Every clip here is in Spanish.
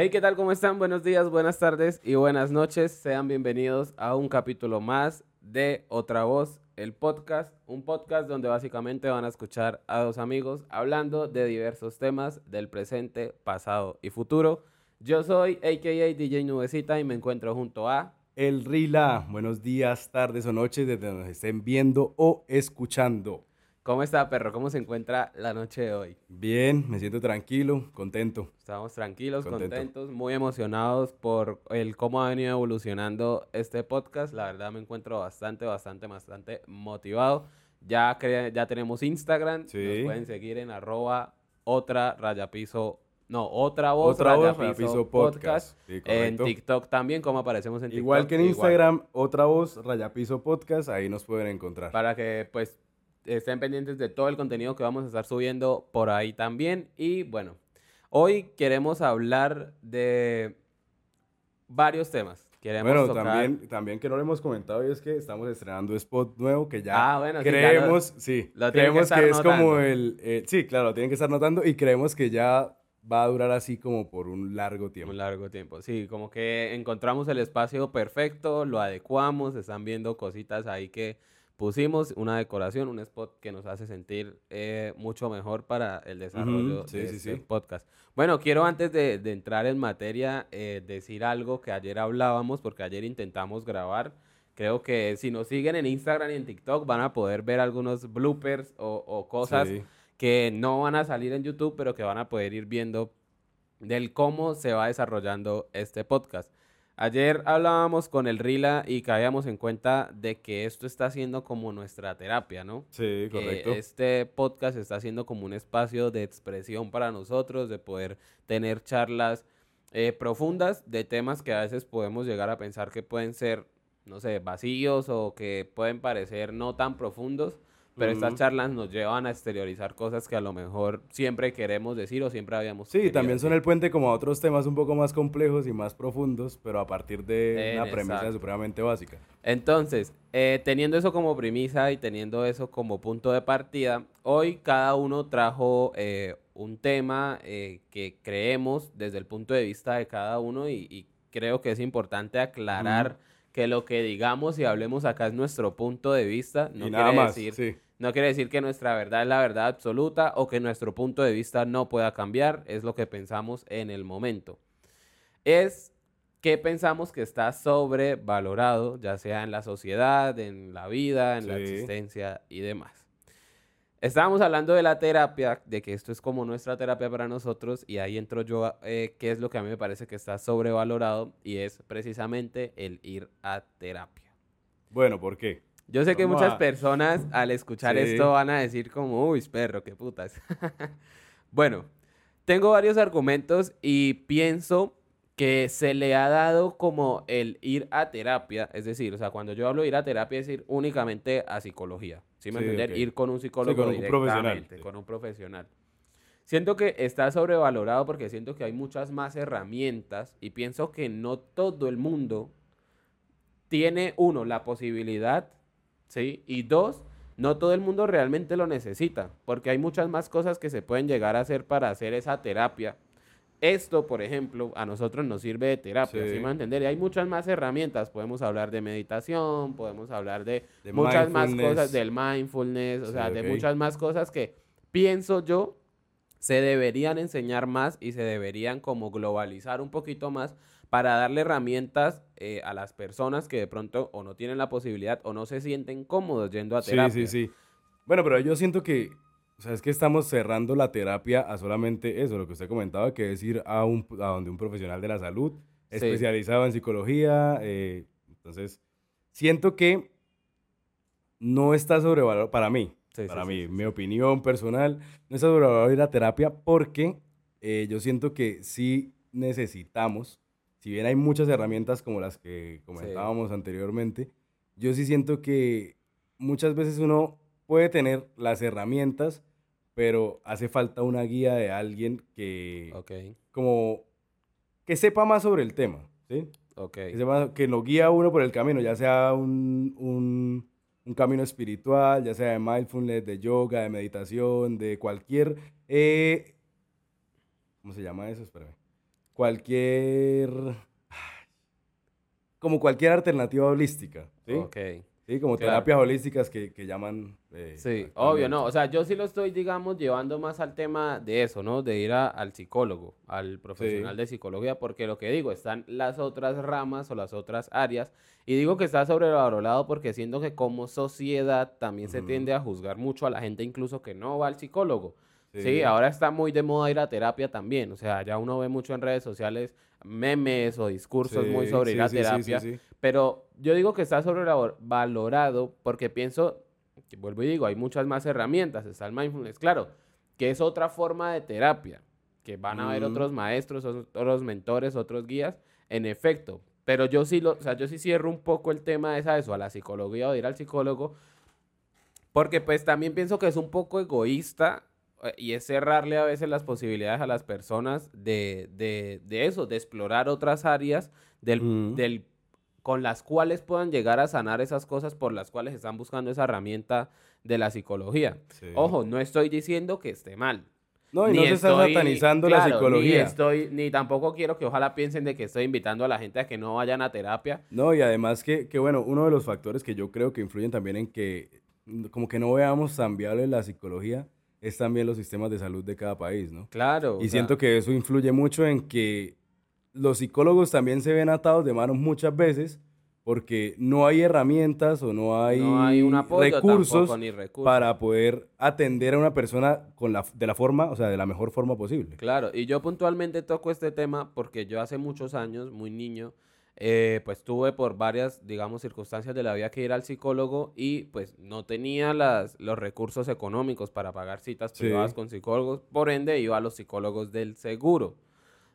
Hey, ¿qué tal? ¿Cómo están? Buenos días, buenas tardes y buenas noches. Sean bienvenidos a un capítulo más de Otra Voz, el podcast. Un podcast donde básicamente van a escuchar a dos amigos hablando de diversos temas del presente, pasado y futuro. Yo soy AKA DJ Nubecita y me encuentro junto a... El Rila. Buenos días, tardes o noches desde donde nos estén viendo o escuchando. ¿Cómo está, perro? ¿Cómo se encuentra la noche de hoy? Bien, me siento tranquilo, contento. Estamos tranquilos, contentos, muy emocionados por el cómo ha venido evolucionando este podcast. La verdad me encuentro bastante, bastante, bastante motivado. Ya, ya tenemos Instagram, nos pueden seguir en arroba otra no, otra voz, otra rayapiso, podcast. en TikTok también, como aparecemos en TikTok. Igual que en Instagram, otra voz, rayapiso podcast, ahí nos pueden encontrar. Para que pues estén pendientes de todo el contenido que vamos a estar subiendo por ahí también. Y bueno, hoy queremos hablar de varios temas. Queremos bueno, también, también que no lo hemos comentado y es que estamos estrenando spot nuevo que ya ah, bueno, creemos, sí, creemos que, es como el, sí, claro, lo tienen que estar notando y creemos que ya va a durar así como por un largo tiempo. Un largo tiempo, sí, como que encontramos el espacio perfecto, lo adecuamos, están viendo cositas ahí que pusimos una decoración, un spot que nos hace sentir eh, mucho mejor para el desarrollo de este podcast. Bueno, quiero antes de, entrar en materia eh, decir algo que ayer hablábamos, porque ayer intentamos grabar. Creo que si nos siguen en Instagram y en TikTok van a poder ver algunos bloopers o, cosas que no van a salir en YouTube, pero que van a poder ir viendo del cómo se va desarrollando este podcast. Ayer hablábamos con el Rila y caíamos en cuenta de que esto está siendo como nuestra terapia, ¿no? Sí, correcto. este podcast está siendo como un espacio de expresión para nosotros, de poder tener charlas eh, profundas de temas que a veces podemos llegar a pensar que pueden ser, no sé, vacíos o que pueden parecer no tan profundos, pero estas charlas nos llevan a exteriorizar cosas que a lo mejor siempre queremos decir o siempre habíamos Sí, también son el puente como a otros temas un poco más complejos y más profundos, pero a partir de una premisa supremamente básica. Entonces, eh, teniendo eso como premisa y teniendo eso como punto de partida, hoy cada uno trajo eh, un tema eh, que creemos desde el punto de vista de cada uno y, creo que es importante aclarar que lo que digamos y hablemos acá es nuestro punto de vista, no quiere más, decir no quiere decir que nuestra verdad es la verdad absoluta o que nuestro punto de vista no pueda cambiar, es lo que pensamos en el momento. Es que pensamos que está sobrevalorado, ya sea en la sociedad, en la vida, en la existencia y demás. Estábamos hablando de la terapia, de que esto es como nuestra terapia para nosotros, y ahí entro yo, eh, que es lo que a mí me parece que está sobrevalorado, y es precisamente el ir a terapia. Bueno, ¿por qué? Yo sé que muchas personas al escuchar esto van a decir como, uy, perro, qué putas. bueno, tengo varios argumentos y pienso que se le ha dado como el ir a terapia, es decir, o sea, cuando yo hablo de ir a terapia es ir únicamente a psicología, ¿sí me entienden? Ir con un psicólogo con un profesional, con un profesional. Siento que está sobrevalorado porque siento que hay muchas más herramientas y pienso que no todo el mundo tiene, uno, la posibilidad ¿sí? Y dos, no todo el mundo realmente lo necesita, porque hay muchas más cosas que se pueden llegar a hacer para hacer esa terapia. Esto, por ejemplo, a nosotros nos sirve de terapia, ¿sí, me entender? Y hay muchas más herramientas. Podemos hablar de meditación, podemos hablar de, muchas más cosas, del mindfulness, o sea, de muchas más cosas que pienso yo se deberían enseñar más y se deberían como globalizar un poquito más para darle herramientas eh, a las personas que de pronto o no tienen la posibilidad o no se sienten cómodos yendo a terapia. Sí, sí, sí. Bueno, pero yo siento que, o sea, es que estamos cerrando la terapia a solamente eso, lo que usted comentaba, que es ir a, un, a donde un profesional de la salud especializado en psicología. Eh, entonces, siento que no está sobrevalorado para mí. para mí, mi opinión personal, no está sobrevalorado ir a terapia porque eh, yo siento que sí necesitamos si bien hay muchas herramientas como las que comentábamos anteriormente, yo sí siento que muchas veces uno puede tener las herramientas, pero hace falta una guía de alguien que como que sepa más sobre el tema, ¿sí? Okay. Que, sepa, que lo guía uno por el camino, ya sea un, un, un, camino espiritual, ya sea de mindfulness, de yoga, de meditación, de cualquier... Eh, ¿Cómo se llama eso? Espérame cualquier... Como cualquier alternativa holística. ¿sí? Ok. Sí, como Claro. terapias holísticas que, que llaman... eh, Sí, obvio, no. O sea, yo sí lo estoy, digamos, llevando más al tema de eso, ¿no? De ir a- al psicólogo, al profesional de psicología, porque lo que digo, están las otras ramas o las otras áreas. Y digo que está sobrevalorado porque siento que como sociedad también se tiende a juzgar mucho a la gente incluso que no va al psicólogo. Sí. Sí. ahora está muy de moda ir a terapia también. O sea, ya uno ve mucho en redes sociales memes o discursos muy Sí, sobre ir sí, a sí, sí, terapia. sí. Pero yo digo que está sobrevalorado porque pienso, que vuelvo y digo, hay muchas más herramientas. Está el mindfulness, claro, que es otra forma de terapia, que van a haber Mm. otros maestros, otros mentores, otros guías, en efecto. Pero yo sí, lo, o sea, yo sí cierro un poco el tema de esa, eso, a la psicología o de ir al psicólogo, porque pues también pienso que es un poco egoísta y es cerrarle a veces las posibilidades a las personas de, de, de eso, de explorar otras áreas del, Mm. del, con las cuales puedan llegar a sanar esas cosas por las cuales están buscando esa herramienta de la psicología. Sí. Ojo, no estoy diciendo que esté mal. No, y Ni no se está satanizando claro, la psicología. Ni, estoy, ni tampoco quiero que ojalá piensen de que estoy invitando a la gente a que no vayan a terapia. No, y además que, que, bueno, uno de los factores que yo creo que influyen también en que como que no veamos tan viable la psicología es también los sistemas de salud de cada país, ¿no? Claro. Y sea, siento que eso influye mucho en que los psicólogos también se ven atados de manos muchas veces porque no hay herramientas o no hay, no hay un apoyo recursos tampoco, recursos. para poder atender a una persona con la, de la forma, o sea, de la mejor forma posible. Claro, y yo puntualmente toco este tema porque yo hace muchos años, muy niño, eh, pues tuve por varias, digamos, circunstancias de la vida que ir al psicólogo y pues no tenía las, los recursos económicos para pagar citas Sí. privadas con psicólogos, por ende iba a los psicólogos del seguro.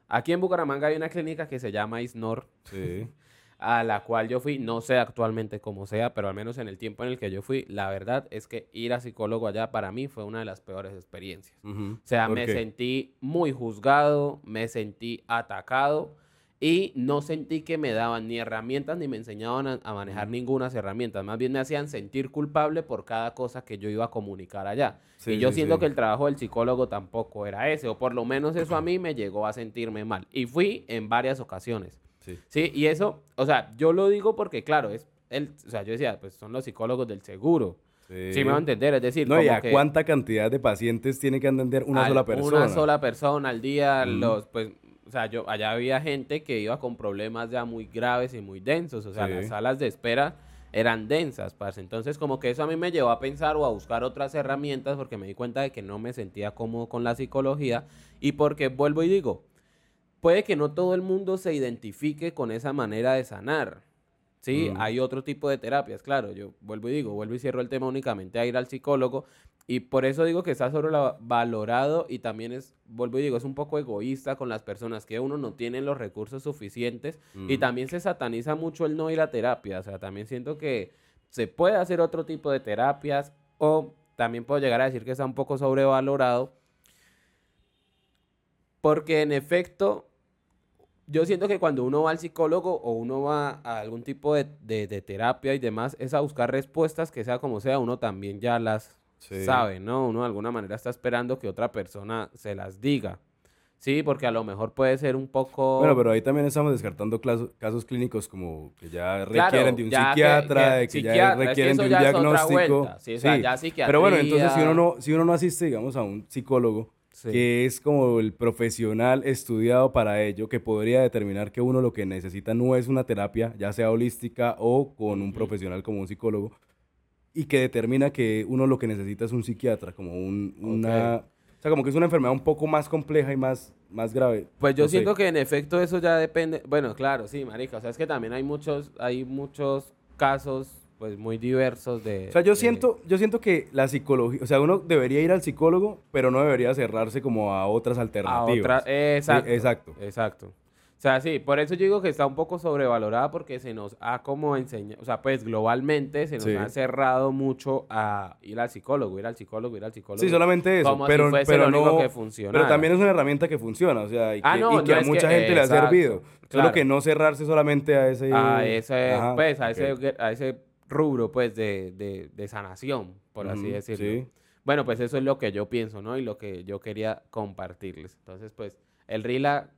Aquí en Bucaramanga hay una clínica que se llama ISNOR, Sí. a la cual yo fui, no sé actualmente cómo sea, pero al menos en el tiempo en el que yo fui, la verdad es que ir a psicólogo allá para mí fue una de las peores experiencias. O sea, ¿Por me qué? sentí muy juzgado, me sentí atacado y no sentí que me daban ni herramientas ni me enseñaban a, a manejar ninguna herramientas. Más bien me hacían sentir culpable por cada cosa que yo iba a comunicar allá. Sí, y yo sí, siento sí. que el trabajo del psicólogo tampoco era ese, o por lo menos eso a mí me llegó a sentirme mal. Y fui en varias ocasiones. Sí. Y eso, o sea, yo lo digo porque, claro, es el, o sea, yo decía, pues son los psicólogos del seguro. Sí, me va a entender, es decir, No, y como a que- cuánta cantidad de pacientes tiene que atender una al- sola persona. Una sola persona al día, los, pues, o sea, yo, allá había gente que iba con problemas ya muy graves y muy densos, o sea, Sí. las salas de espera eran densas, parce. Entonces, como que eso a mí me llevó a pensar o a buscar otras herramientas porque me di cuenta de que no me sentía cómodo con la psicología y porque vuelvo y digo, puede que no todo el mundo se identifique con esa manera de sanar. Sí, Mm. hay otro tipo de terapias, claro. Yo vuelvo y digo, vuelvo y cierro el tema únicamente a ir al psicólogo. Y por eso digo que está sobrevalorado y también es, vuelvo y digo, es un poco egoísta con las personas que uno no tiene los recursos suficientes. Y también se sataniza mucho el no ir a terapia. O sea, también siento que se puede hacer otro tipo de terapias o también puedo llegar a decir que está un poco sobrevalorado. Porque en efecto, yo siento que cuando uno va al psicólogo o uno va a algún tipo de, de- de terapia y demás, es a buscar respuestas que sea como sea, uno también ya las Sí. sabe, ¿no? Uno de alguna manera está esperando que otra persona se las diga. Sí, porque a lo mejor puede ser un poco... Bueno, pero ahí también estamos descartando casos, casos clínicos como que ya Claro, requieren de un que- psiquiatra, que de que ya es que requieren de un ya es otra diagnóstico. vuelta. Sí, o sea, ya Pero bueno, entonces si uno no, si uno no asiste, digamos, a un psicólogo, Sí. que es como el profesional estudiado para ello, que podría determinar que uno lo que necesita no es una terapia, ya sea holística o con un Ujú. profesional como un psicólogo, y que determina que uno lo que necesita es un psiquiatra, como un, una... O sea, como que es una enfermedad un poco más compleja y más, más grave. Pues yo No sé. siento que en efecto eso ya depende. Bueno, claro, sí, marica. O sea, es que también hay muchos, hay muchos casos, pues, muy diversos de. O sea, yo de- siento, yo siento que la psicología, o sea, uno debería ir al psicólogo, pero no debería cerrarse como a otras a alternativas. otra. Exacto. Eh, exacto. Exacto. O sea, sí, por eso yo digo que está un poco sobrevalorada porque se nos ha como enseñado, o sea, pues globalmente se nos Sí. ha cerrado mucho a ir al psicólogo, ir al psicólogo, ir al psicólogo. Sí, solamente eso, Como si pero, fuese pero lo único no, que funcionara. pero también es una herramienta que funciona, o sea, y que, Ah, no, y que no a mucha que- gente le ha exacto, servido. Solo claro. que no cerrarse solamente a ese... a ese, Ajá, pues, a ese, a ese rubro, pues, de, de, de sanación, por así decirlo. sí. Bueno, pues eso es lo que yo pienso, ¿no? Y lo que yo quería compartirles. Entonces, pues, el Rila,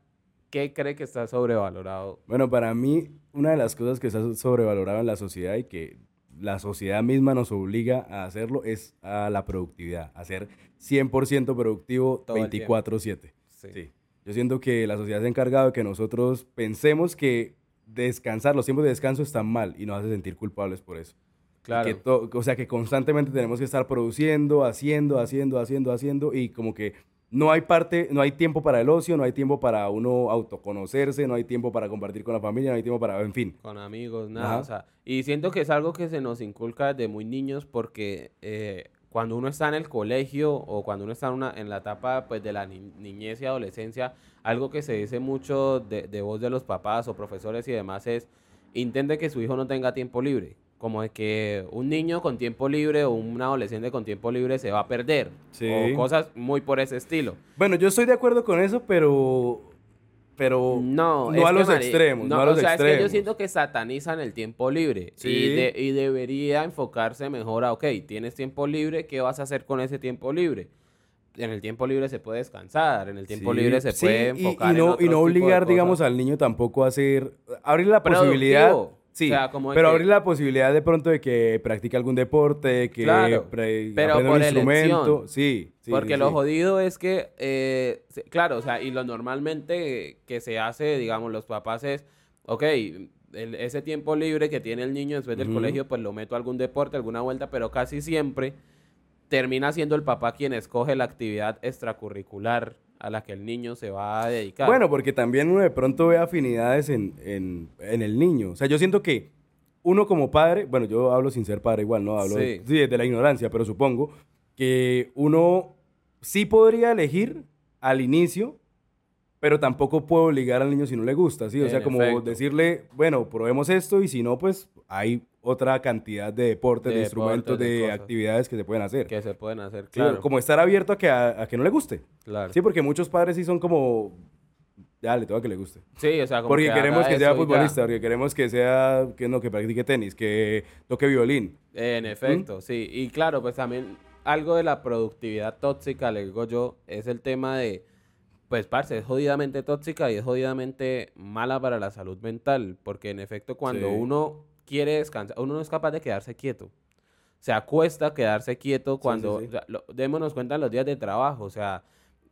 ¿qué cree que está sobrevalorado? Bueno, para mí, una de las cosas que está sobrevalorado en la sociedad y que la sociedad misma nos obliga a hacerlo es a la productividad, a ser 100% productivo 24/7. Sí. Yo siento que la sociedad se ha encargado de que nosotros pensemos que descansar, los tiempos de descanso están mal y nos hace sentir culpables por eso. Claro. o sea, que constantemente tenemos que estar produciendo, haciendo, haciendo, haciendo, haciendo y como que no hay parte, no hay tiempo para el ocio, no hay tiempo para uno autoconocerse, no hay tiempo para compartir con la familia, no hay tiempo para, en fin. Con amigos, nada. O sea, y siento que es algo que se nos inculca desde muy niños porque eh, cuando uno está en el colegio o cuando uno está en, una, en la etapa pues, de la niñez y adolescencia, algo que se dice mucho de, de voz de los papás o profesores y demás es, intente que su hijo no tenga tiempo libre como de que un niño con tiempo libre o un adolescente con tiempo libre se va a perder. O cosas muy por ese estilo. Bueno, yo estoy de acuerdo con eso, pero pero no, a los extremos. No, a los o sea, es que yo siento que satanizan el tiempo libre y, y, debería enfocarse mejor a, ok, tienes tiempo libre, ¿qué vas a hacer con ese tiempo libre? En el tiempo libre se puede descansar, en el tiempo libre se puede enfocar y, no, y no obligar, digamos, al niño tampoco a hacer, abrir la posibilidad Sí, pero abrir la posibilidad de pronto de que practique algún deporte, que claro, pero por un instrumento. Sí, sí, Porque lo jodido es que, eh, claro, o sea, y lo normalmente que se hace, digamos, los papás es, ok, ese tiempo libre que tiene el niño después del colegio, pues lo meto a algún deporte, alguna vuelta, pero casi siempre termina siendo el papá quien escoge la actividad extracurricular a la que el niño se va a dedicar. Bueno, porque también uno de pronto ve afinidades en, en, en el niño. O sea, yo siento que uno como padre, bueno, yo hablo sin ser padre igual, ¿no? Hablo sí. de la ignorancia, pero supongo que uno sí podría elegir al inicio, pero tampoco puedo obligar al niño si no le gusta, ¿sí? O sea, como decirle, bueno, probemos esto y si no, pues hay otra cantidad de deportes, de, instrumentos, de, actividades que se pueden hacer. Que se pueden hacer, claro. como estar abierto a que, a, que no le guste. Claro. Sí, porque muchos padres sí son como, ya, le tengo que le guste. Sí, o sea, como Porque queremos que sea futbolista, porque queremos que sea, que no, que practique tenis, que toque violín. En efecto, sí. Y claro, pues también algo de la productividad tóxica, le digo yo, es el tema de pues, parce, es jodidamente tóxica y es jodidamente mala para la salud mental, porque en efecto cuando uno quiere descansar, uno no es capaz de quedarse quieto. Se acuesta quedarse quieto cuando, démonos cuenta en los días de trabajo, o sea,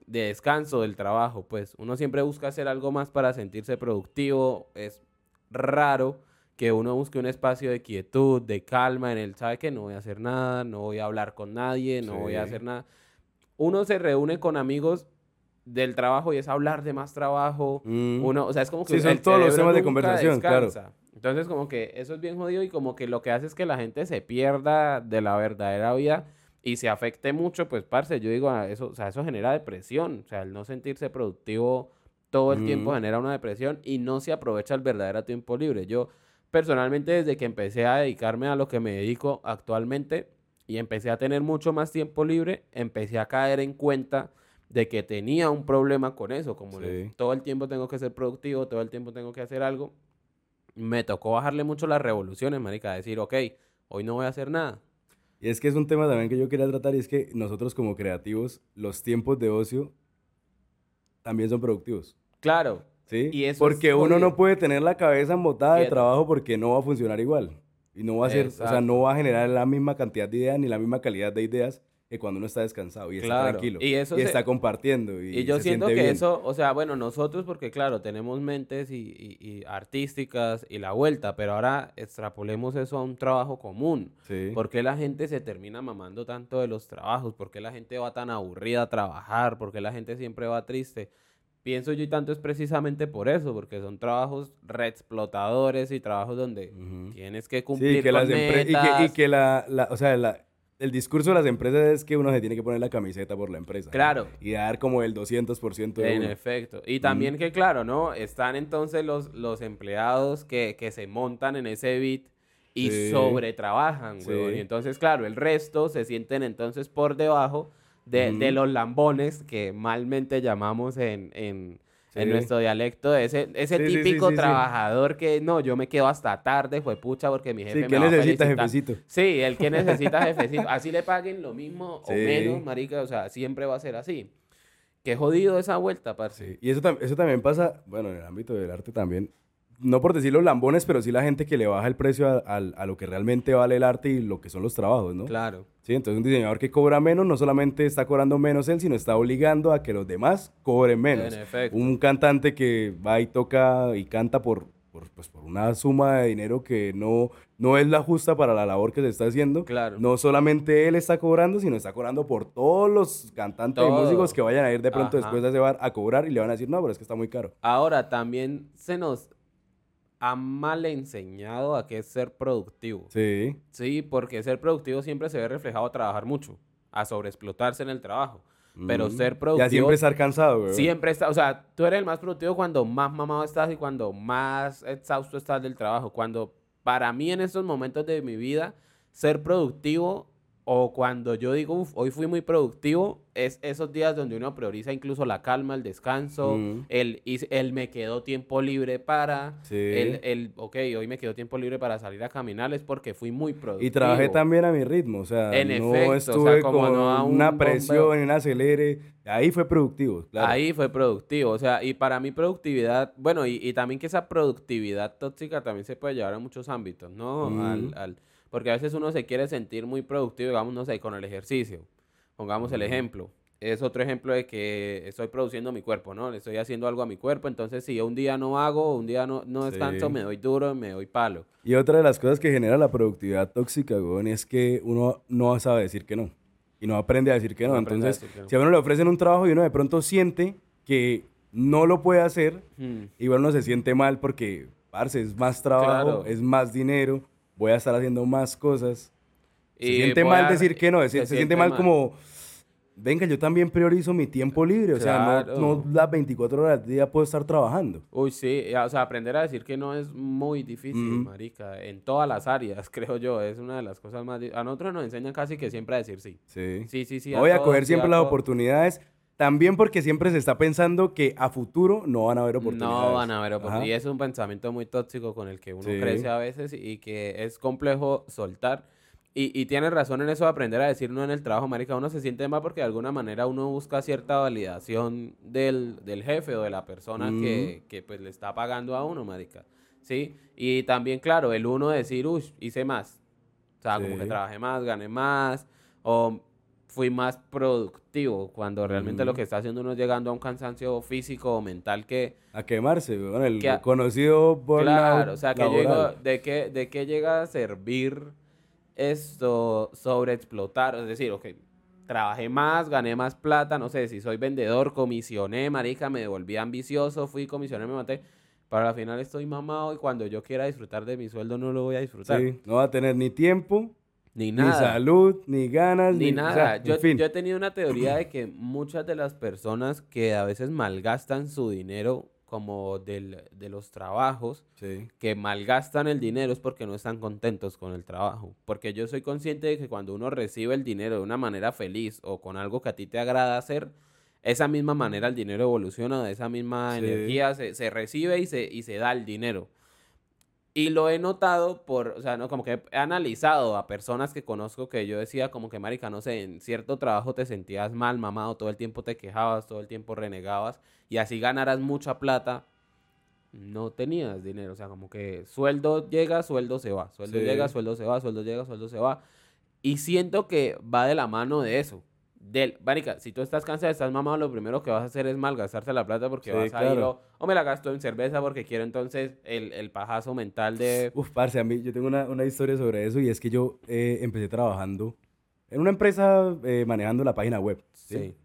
de descanso del trabajo, pues uno siempre busca hacer algo más para sentirse productivo, es raro que uno busque un espacio de quietud, de calma, en el, sabe que no voy a hacer nada, no voy a hablar con nadie, no voy a hacer nada. Uno se reúne con amigos del trabajo y es hablar de más trabajo. Mm. Uno, o sea, es como que... Sí, son todos los temas de conversación, claro. Entonces, como que eso es bien jodido y como que lo que hace es que la gente se pierda de la verdadera vida y se afecte mucho, pues, parce, yo digo, ah, eso, o sea, eso genera depresión. O sea, el no sentirse productivo todo el tiempo genera una depresión y no se aprovecha el verdadero tiempo libre. Yo, personalmente, desde que empecé a dedicarme a lo que me dedico actualmente y empecé a tener mucho más tiempo libre, empecé a caer en cuenta de que tenía un problema con eso, como todo el tiempo tengo que ser productivo, todo el tiempo tengo que hacer algo. Me tocó bajarle mucho las revoluciones, marica, decir, ok, hoy no voy a hacer nada. Y es que es un tema también que yo quería tratar y es que nosotros como creativos, los tiempos de ocio también son productivos. Claro. ¿Sí? Y eso porque uno no puede tener la cabeza embotada de trabajo porque no va a funcionar igual. Y no va a ser, o sea, no va a generar la misma cantidad de ideas ni la misma calidad de ideas que cuando uno está descansado y está tranquilo y, eso está compartiendo. Y, yo siento que eso, o sea, bueno, nosotros porque claro, tenemos mentes y, artísticas y la vuelta, pero ahora extrapolemos eso a un trabajo común. Sí. ¿Por qué la gente se termina mamando tanto de los trabajos? ¿Por qué la gente va tan aburrida a trabajar? ¿Por qué la gente siempre va triste? Pienso yo y tanto es precisamente por eso, porque son trabajos reexplotadores y trabajos donde tienes que cumplir con metas. Y que, la, la, o sea, la, el discurso de las empresas es que uno se tiene que poner la camiseta por la empresa. Claro. Y dar como el 200% de En efecto. Y también que, claro, ¿no? Están entonces los, los empleados que, se montan en ese bit y sobretrabajan, güey. Y entonces, claro, el resto se sienten entonces por debajo de, los lambones que malmente llamamos en en nuestro dialecto, ese, ese típico trabajador que no, yo me quedo hasta tarde, fue pucha, porque mi jefe me va necesita jefecito? Sí, el que necesita jefecito. Así le paguen lo mismo o menos, marica, o sea, siempre va a ser así. Qué jodido esa vuelta, parce. Sí. Y eso, eso también pasa, bueno, en el ámbito del arte también. No por decir los lambones, pero sí la gente que le baja el precio a, a, lo que realmente vale el arte y lo que son los trabajos, ¿no? Claro. Sí, entonces un diseñador que cobra menos no solamente está cobrando menos él, sino está obligando a que los demás cobren menos. En efecto. Un cantante que va y toca y canta por por, pues, por una suma de dinero que no, no es la justa para la labor que se está haciendo. Claro. No solamente él está cobrando, sino está cobrando por todos los cantantes y músicos que vayan a ir de pronto después de ese bar a cobrar y le van a decir, no, pero es que está muy caro. Ahora, también se nos ha mal enseñado a qué es ser productivo. Sí. Sí, porque ser productivo siempre se ve reflejado a trabajar mucho, a sobreexplotarse en el trabajo. Pero ser productivo. Ya siempre estar cansado, güey. Siempre está. O sea, tú eres el más productivo cuando más mamado estás y cuando más exhausto estás del trabajo. Cuando, para mí, en estos momentos de mi vida, ser productivo o cuando yo digo, Uf, hoy fui muy productivo, es esos días donde uno prioriza incluso la calma, el descanso, el, el me quedó tiempo libre para, el, el, ok, hoy me quedó tiempo libre para salir a caminar, es porque fui muy productivo. Y trabajé también a mi ritmo, o sea, no estuve como con una presión, en un acelere, ahí fue productivo. Ahí fue productivo, o sea, y para mí productividad, bueno, y, y, también que esa productividad tóxica también se puede llevar a muchos ámbitos, ¿no? al, al porque a veces uno se quiere sentir muy productivo, digamos, no sé, con el ejercicio. Pongamos el ejemplo. Es otro ejemplo de que estoy produciendo mi cuerpo, ¿no? Le estoy haciendo algo a mi cuerpo. Entonces, si yo un día no hago, un día no, no descanso, me doy duro, me doy palo. Y otra de las cosas que genera la productividad tóxica, güey, es que uno no sabe decir que no. Y no aprende a decir que no. Entonces, si a uno le ofrecen un trabajo y uno de pronto siente que no lo puede hacer, hmm. igual uno se siente mal porque, parce, es más trabajo, es más dinero voy a estar haciendo más cosas. Se siente mal decir que no, se, siente, mal, como, venga, yo también priorizo mi tiempo libre, o sea, no, las 24 horas del día puedo estar trabajando. Uy, sí, o sea, aprender a decir que no es muy difícil, marica, en todas las áreas, creo yo, es una de las cosas más... A nosotros nos enseñan casi que siempre a decir sí. Sí. Sí, sí, sí. Voy a, coger siempre las oportunidades, también porque siempre se está pensando que a futuro no van a haber oportunidades. No van a haber oportunidades. Y es un pensamiento muy tóxico con el que uno crece a veces y que es complejo soltar. Y, y tienes razón en eso de aprender a decir no en el trabajo, marica. Uno se siente mal porque de alguna manera uno busca cierta validación del, jefe o de la persona que, que, pues le está pagando a uno, marica. ¿Sí? Y también, claro, el uno decir, uy, hice más. O sea, como que trabajé más, gané más. O fui más productivo cuando realmente lo que está haciendo uno es llegando a un cansancio físico o mental que... A quemarse, con el conocido Claro, o sea, que ¿de qué, ¿de qué llega a servir esto sobre explotar? Es decir, ok, trabajé más, gané más plata, no sé, si soy vendedor, comisioné, marica, me devolví ambicioso, fui, comisioné, me maté. Pero al final estoy mamado y cuando yo quiera disfrutar de mi sueldo no lo voy a disfrutar. Sí, no va a tener ni tiempo ni nada. Ni salud, ni ganas, ni, nada. yo, yo he tenido una teoría de que muchas de las personas que a veces malgastan su dinero como del, de los trabajos, que malgastan el dinero es porque no están contentos con el trabajo. Porque yo soy consciente de que cuando uno recibe el dinero de una manera feliz o con algo que a ti te agrada hacer, esa misma manera el dinero evoluciona, de esa misma energía se, se, recibe y se, y se da el dinero. Y lo he notado por, o sea, no, como que he analizado a personas que conozco que yo decía como que, marica, no sé, en cierto trabajo te sentías mal, mamado, todo el tiempo te quejabas, todo el tiempo renegabas y así ganaras mucha plata, no tenías dinero, o sea, como que sueldo llega, sueldo se va, sueldo llega, sueldo se va, sueldo llega, sueldo se va. Y siento que va de la mano de eso del, Marica, si tú estás cansado, estás mamado, lo primero que vas a hacer es malgastarte la plata porque vas a ir o, me la gasto en cerveza porque quiero entonces el, el pajazo mental de... Uf, parce, a mí yo tengo una, una historia sobre eso y es que yo eh, empecé trabajando en una empresa eh, manejando la página web. ¿sí?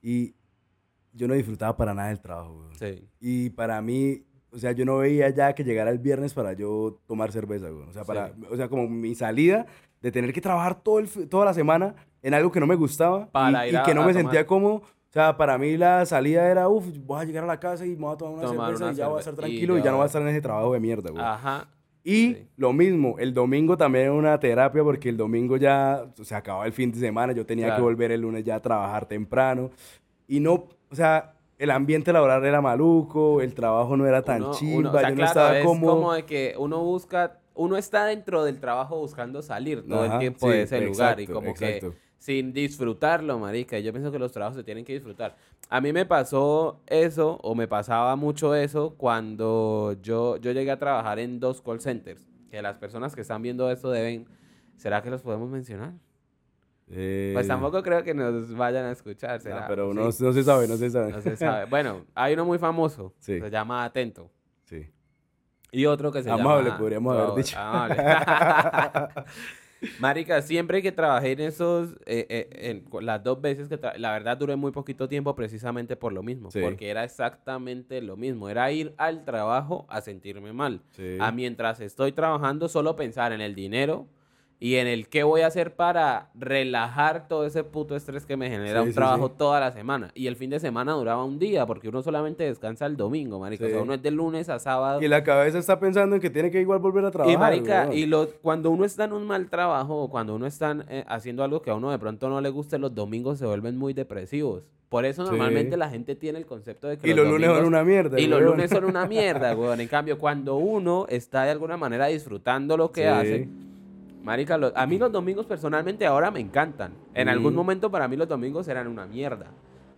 Y yo no disfrutaba para nada del trabajo. Sí. Y para mí, o sea, yo no veía ya que llegara el viernes para yo tomar cerveza, güey. O sea, para, o sea, como mi salida de tener que trabajar todo el, toda la semana en algo que no me gustaba y, que no me sentía cómodo. O sea, para mí la salida era, uff, voy a llegar a la casa y me voy a tomar una cerveza y ya voy a estar tranquilo y ya, no voy a estar en ese trabajo de mierda, güey. Ajá. Y lo mismo, el domingo también era una terapia porque el domingo ya se acababa el fin de semana, yo tenía que volver el lunes ya a trabajar temprano. Y no, o sea, el ambiente laboral era maluco, el trabajo no era tan chido, yo no estaba es como de que uno busca, uno está dentro del trabajo buscando salir todo el tiempo de ese lugar y como que sin disfrutarlo, marica. Yo pienso que los trabajos se tienen que disfrutar. A mí me pasó eso, o me pasaba mucho eso, cuando yo, yo llegué a trabajar en dos call centers. Que las personas que están viendo esto deben... ¿Será que los podemos mencionar? Eh, Pues tampoco creo que nos vayan a escuchar, no, ¿será? pero Sí. no, no se sabe, no se sabe. No se sabe. Bueno, hay uno muy famoso. Sí. Se llama Atento. Sí. Y otro que se Amable, llama... podríamos haber dicho. amable. Marica, siempre que trabajé en esos... eh, eh, en las dos veces que... La verdad duré muy poquito tiempo precisamente por lo mismo. Sí. Porque era exactamente lo mismo. Era ir al trabajo a sentirme mal. Sí. A mientras estoy trabajando solo pensar en el dinero y en el qué voy a hacer para relajar todo ese puto estrés que me genera Sí, un sí, trabajo sí. toda la semana. Y el fin de semana duraba un día porque uno solamente descansa el domingo, marica. O sea, Sí. uno es de lunes a sábado. Y la cabeza está pensando en que tiene que igual volver a trabajar. Y marica, y lo, cuando uno está en un mal trabajo o cuando uno está eh, haciendo algo que a uno de pronto no le guste, los domingos se vuelven muy depresivos. Por eso normalmente la gente tiene el concepto de que Y los lunes son una mierda. y los lunes son una mierda, weón. En cambio, cuando uno está de alguna manera disfrutando lo que hace, marica, a mí los domingos personalmente ahora me encantan. En algún Mm. momento para mí los domingos eran una mierda.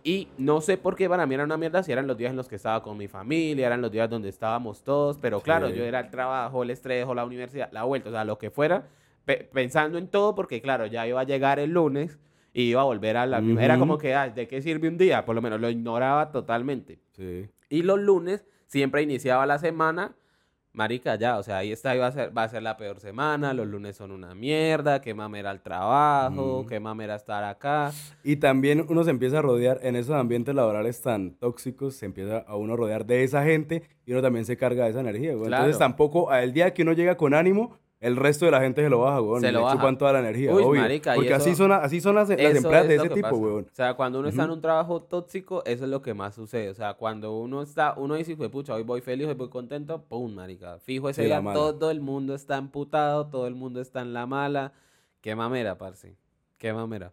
Y no sé por qué para mí eran una mierda si eran los días en los que estaba con mi familia, eran los días donde estábamos todos, pero claro, Sí. yo era el trabajo, el estrés o la universidad, la vuelta, o sea, lo que fuera, pe- pensando en todo porque claro, ya iba a llegar el lunes y iba a volver a la misma. Era como que, ¿de qué sirve un día? Por lo menos lo ignoraba totalmente. Sí. Y los lunes siempre iniciaba la semana. Marica, ya, o sea, ahí está, iba a ser, va a ser la peor semana, los lunes son una mierda, qué mamera el trabajo, Mm. qué mamera estar acá. Y también uno se empieza a rodear, en esos ambientes laborales tan tóxicos, se empieza a uno a rodear de esa gente y uno también se carga de esa energía, güey. Entonces tampoco, al día que uno llega con ánimo, el resto de la gente se lo baja, güey. Se lo baja. chupan toda la energía, Uy, obvio. marica, Porque así son, así son las, las de ese tipo, pasa. güey. O sea, cuando uno está en un trabajo tóxico, eso es lo que más sucede. O sea, cuando uno está, uno dice, "Hijo de pucha, hoy voy feliz, hoy voy contento, pum, marica. Fijo ese Sí, día, todo el mundo está emputado, todo el mundo está en la mala. Qué mamera, parce. Qué mamera.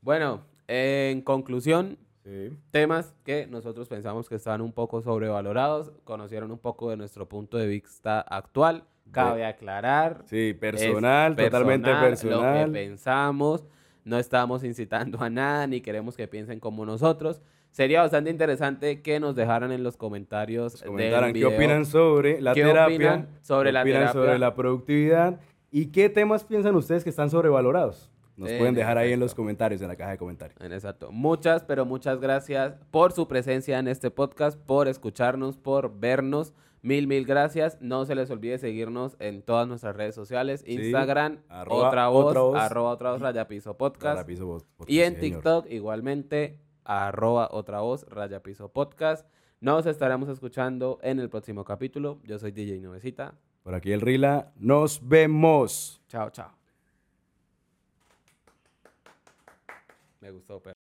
Bueno, en conclusión, Sí. temas que nosotros pensamos que estaban un poco sobrevalorados, conocieron un poco de nuestro punto de vista actual. Cabe aclarar. Sí, personal, totalmente personal, Lo que pensamos, no estamos incitando a nada, ni queremos que piensen como nosotros. Sería bastante interesante que nos dejaran en los comentarios del comentaran qué opinan sobre la ¿Qué terapia, sobre qué la opinan terapia? sobre la productividad y qué temas piensan ustedes que están sobrevalorados. Nos En pueden dejar ahí en los comentarios, en la caja de comentarios. En exacto. Muchas, pero muchas gracias por su presencia en este podcast, por escucharnos, por vernos. Mil, mil gracias. No se les olvide seguirnos en todas nuestras redes sociales. Sí. Instagram, Arroba otra voz, otra voz. arroba otra voz, raya piso podcast. Y en sí, señor. TikTok igualmente, arroba otra voz, raya piso podcast. Nos estaremos escuchando en el próximo capítulo. Yo soy DJ Nubecita. Por aquí el Rila. Nos vemos. Chao, chao. Me gustó, pero.